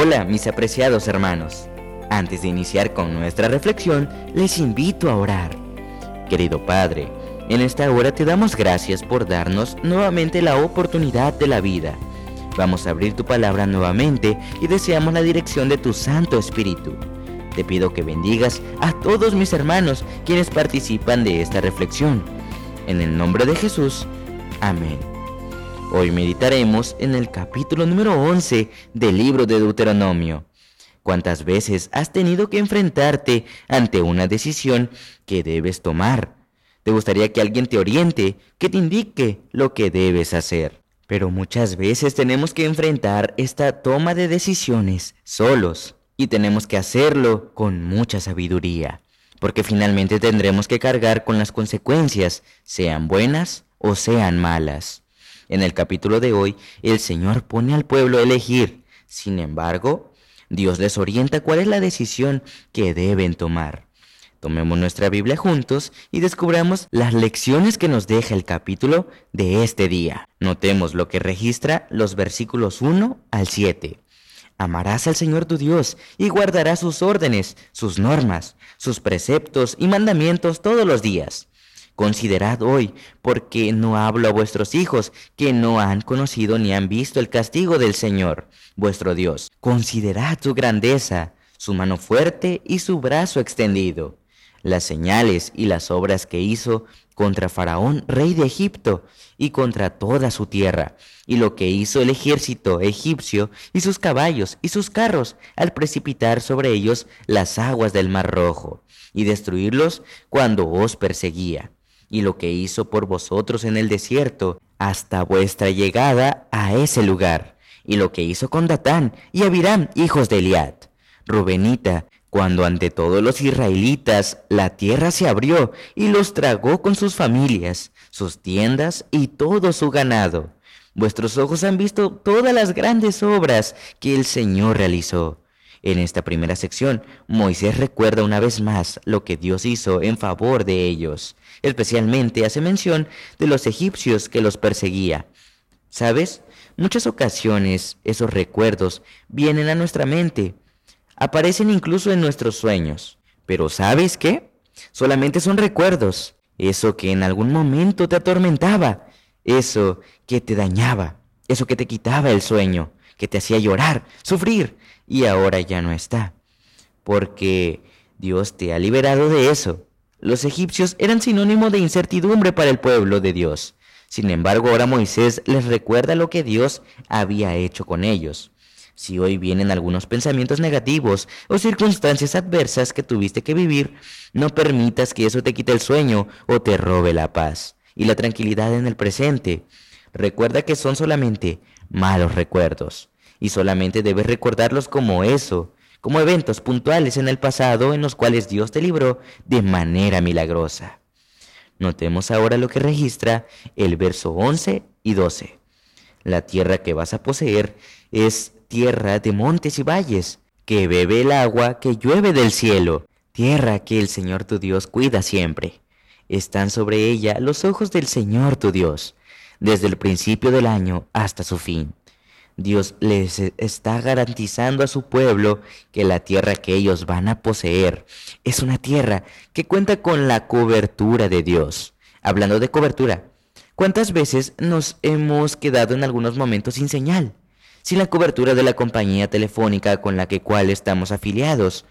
Hola mis apreciados hermanos. Antes de iniciar con nuestra reflexión, les invito a orar. Querido Padre, en esta hora te damos gracias por darnos nuevamente la oportunidad de la vida. Vamos a abrir tu palabra nuevamente y deseamos la dirección de tu Santo Espíritu. Te pido que bendigas a todos mis hermanos quienes participan de esta reflexión. En el nombre de Jesús. Amén. Hoy meditaremos en el capítulo número 11 del libro de Deuteronomio. ¿Cuántas veces has tenido que enfrentarte ante una decisión que debes tomar? ¿Te gustaría que alguien te oriente, que te indique lo que debes hacer? Pero muchas veces tenemos que enfrentar esta toma de decisiones solos y tenemos que hacerlo con mucha sabiduría, porque finalmente tendremos que cargar con las consecuencias, sean buenas o sean malas. En el capítulo de hoy, el Señor pone al pueblo a elegir. Sin embargo, Dios les orienta cuál es la decisión que deben tomar. Tomemos nuestra Biblia juntos y descubramos las lecciones que nos deja el capítulo de este día. Notemos lo que registra los versículos 1 al 7. Amarás al Señor tu Dios y guardarás sus órdenes, sus normas, sus preceptos y mandamientos todos los días Considerad hoy, porque no hablo a vuestros hijos, que no han conocido ni han visto el castigo del Señor, vuestro Dios. Considerad su grandeza, su mano fuerte y su brazo extendido, las señales y las obras que hizo contra Faraón, rey de Egipto, y contra toda su tierra, y lo que hizo el ejército egipcio y sus caballos y sus carros al precipitar sobre ellos las aguas del mar rojo, y destruirlos cuando os perseguía y lo que hizo por vosotros en el desierto, hasta vuestra llegada a ese lugar, y lo que hizo con Datán y Abiram, hijos de Eliad. Rubenita, cuando ante todos los israelitas la tierra se abrió y los tragó con sus familias, sus tiendas y todo su ganado. Vuestros ojos han visto todas las grandes obras que el Señor realizó en esta primera sección, Moisés recuerda una vez más lo que Dios hizo en favor de ellos. Especialmente hace mención de los egipcios que los perseguía. ¿Sabes? Muchas ocasiones esos recuerdos vienen a nuestra mente. Aparecen incluso en nuestros sueños. Pero ¿sabes qué? Solamente son recuerdos. Eso que en algún momento te atormentaba. Eso que te dañaba. Eso que te quitaba el sueño. Que te hacía llorar, sufrir y ahora ya no está, porque Dios te ha liberado de eso. Los egipcios eran sinónimo de incertidumbre para el pueblo de Dios. Sin embargo, ahora Moisés les recuerda lo que Dios había hecho con ellos. Si hoy vienen algunos pensamientos negativos o circunstancias adversas que tuviste que vivir, no permitas que eso te quite el sueño o te robe la paz y la tranquilidad en el presente. Recuerda que son solamente malos recuerdos y solamente debes recordarlos como eso, como eventos puntuales en el pasado en los cuales Dios te libró de manera milagrosa. Notemos ahora lo que registra el verso 11 y 12. La tierra que vas a poseer es tierra de montes y valles, que bebe el agua que llueve del cielo, tierra que el Señor tu Dios cuida siempre. Están sobre ella los ojos del Señor tu Dios, desde el principio del año hasta su fin. Dios les está garantizando a su pueblo que la tierra que ellos van a poseer es una tierra que cuenta con la cobertura de Dios. Hablando de cobertura, ¿cuántas veces nos hemos quedado en algunos momentos sin señal? Sin la cobertura de la compañía telefónica con la que cual estamos afiliados.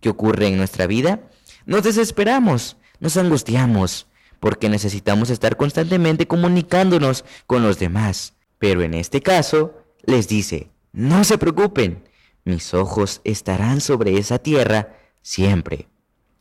¿Qué ocurre en nuestra vida? Nos desesperamos, nos angustiamos, porque necesitamos estar constantemente comunicándonos con los demás. Pero en este caso, les dice, no se preocupen, mis ojos estarán sobre esa tierra siempre.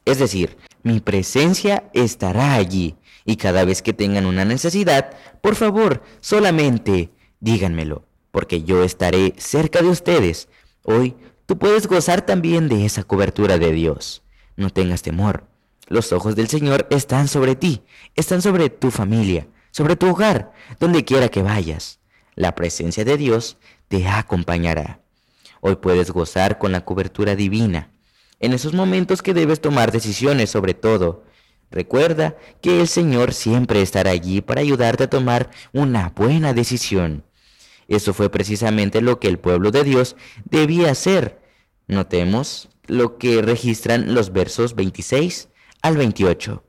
Es decir, mi presencia estará allí y cada vez que tengan una necesidad, por favor, solamente díganmelo, porque yo estaré cerca de ustedes. Hoy tú puedes gozar también de esa cobertura de Dios. No tengas temor. Los ojos del Señor están sobre ti, están sobre tu familia, sobre tu hogar, donde quiera que vayas la presencia de Dios te acompañará. Hoy puedes gozar con la cobertura divina. En esos momentos que debes tomar decisiones sobre todo, recuerda que el Señor siempre estará allí para ayudarte a tomar una buena decisión. Eso fue precisamente lo que el pueblo de Dios debía hacer. Notemos lo que registran los versos 26 al 28.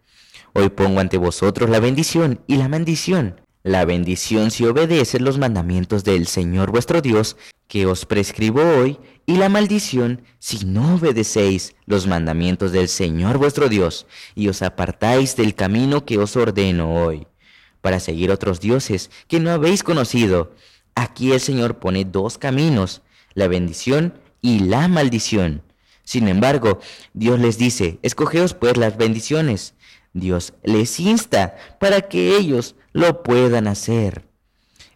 Hoy pongo ante vosotros la bendición y la maldición. La bendición si obedece los mandamientos del Señor vuestro Dios, que os prescribo hoy, y la maldición si no obedecéis los mandamientos del Señor vuestro Dios, y os apartáis del camino que os ordeno hoy, para seguir otros dioses que no habéis conocido. Aquí el Señor pone dos caminos, la bendición y la maldición. Sin embargo, Dios les dice, escogeos pues las bendiciones. Dios les insta para que ellos lo puedan hacer.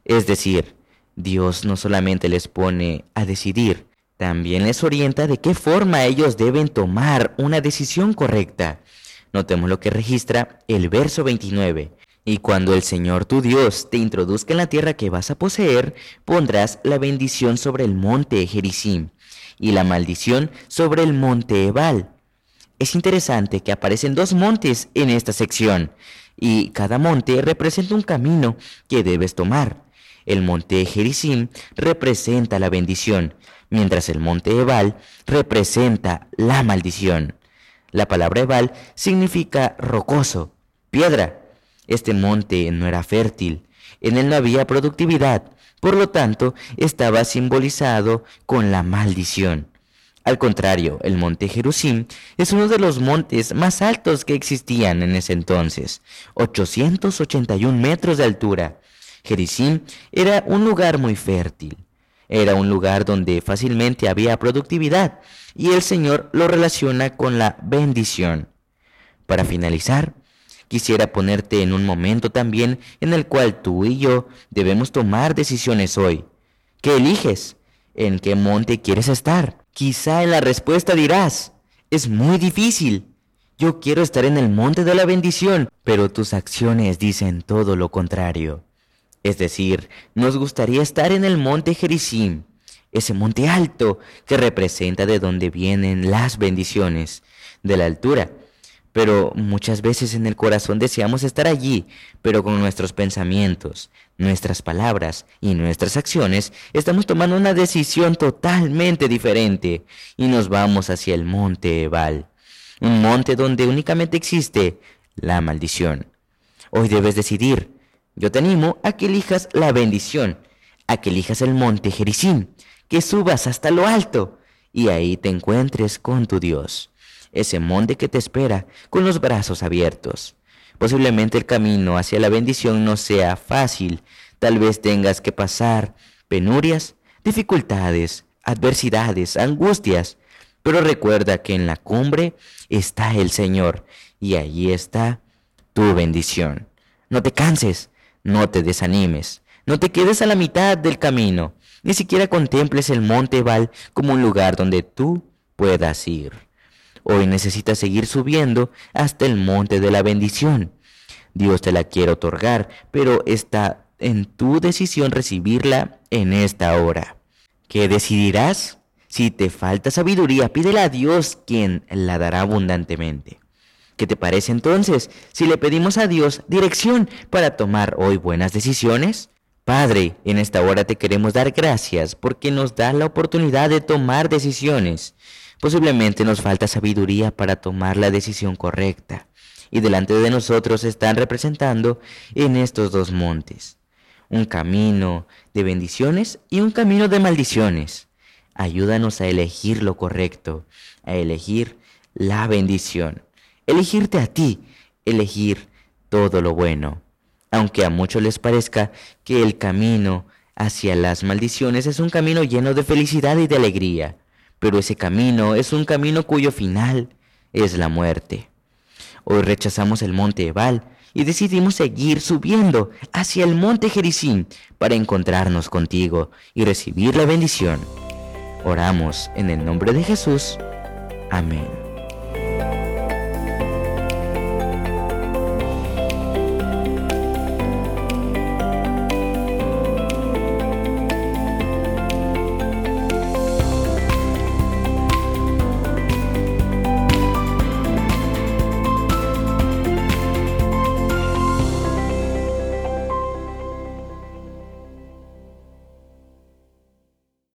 Es decir, Dios no solamente les pone a decidir, también les orienta de qué forma ellos deben tomar una decisión correcta. Notemos lo que registra el verso 29. Y cuando el Señor tu Dios te introduzca en la tierra que vas a poseer, pondrás la bendición sobre el monte Gerizim y la maldición sobre el monte Ebal. Es interesante que aparecen dos montes en esta sección, y cada monte representa un camino que debes tomar. El monte Gerizim representa la bendición, mientras el monte Ebal representa la maldición. La palabra Ebal significa rocoso, piedra. Este monte no era fértil, en él no había productividad, por lo tanto, estaba simbolizado con la maldición. Al contrario, el monte Jerusim es uno de los montes más altos que existían en ese entonces, 881 metros de altura. Gerizim era un lugar muy fértil. Era un lugar donde fácilmente había productividad y el Señor lo relaciona con la bendición. Para finalizar, Quisiera ponerte en un momento también en el cual tú y yo debemos tomar decisiones hoy. ¿Qué eliges? ¿En qué monte quieres estar? Quizá en la respuesta dirás, es muy difícil. Yo quiero estar en el monte de la bendición, pero tus acciones dicen todo lo contrario. Es decir, nos gustaría estar en el monte Gerizim, ese monte alto que representa de donde vienen las bendiciones, de la altura pero muchas veces en el corazón deseamos estar allí, pero con nuestros pensamientos, nuestras palabras y nuestras acciones estamos tomando una decisión totalmente diferente y nos vamos hacia el monte Ebal, un monte donde únicamente existe la maldición. Hoy debes decidir. Yo te animo a que elijas la bendición, a que elijas el monte Jericín, que subas hasta lo alto y ahí te encuentres con tu Dios ese monte que te espera con los brazos abiertos. Posiblemente el camino hacia la bendición no sea fácil, tal vez tengas que pasar penurias, dificultades, adversidades, angustias, pero recuerda que en la cumbre está el Señor y allí está tu bendición. No te canses, no te desanimes, no te quedes a la mitad del camino, ni siquiera contemples el monte Val como un lugar donde tú puedas ir. Hoy necesitas seguir subiendo hasta el monte de la bendición. Dios te la quiere otorgar, pero está en tu decisión recibirla en esta hora. ¿Qué decidirás? Si te falta sabiduría, pídele a Dios quien la dará abundantemente. ¿Qué te parece entonces si le pedimos a Dios dirección para tomar hoy buenas decisiones? Padre, en esta hora te queremos dar gracias porque nos da la oportunidad de tomar decisiones. Posiblemente nos falta sabiduría para tomar la decisión correcta. Y delante de nosotros están representando en estos dos montes. Un camino de bendiciones y un camino de maldiciones. Ayúdanos a elegir lo correcto, a elegir la bendición. Elegirte a ti, elegir todo lo bueno. Aunque a muchos les parezca que el camino hacia las maldiciones es un camino lleno de felicidad y de alegría pero ese camino es un camino cuyo final es la muerte. Hoy rechazamos el monte Ebal y decidimos seguir subiendo hacia el monte Jericín para encontrarnos contigo y recibir la bendición. Oramos en el nombre de Jesús. Amén.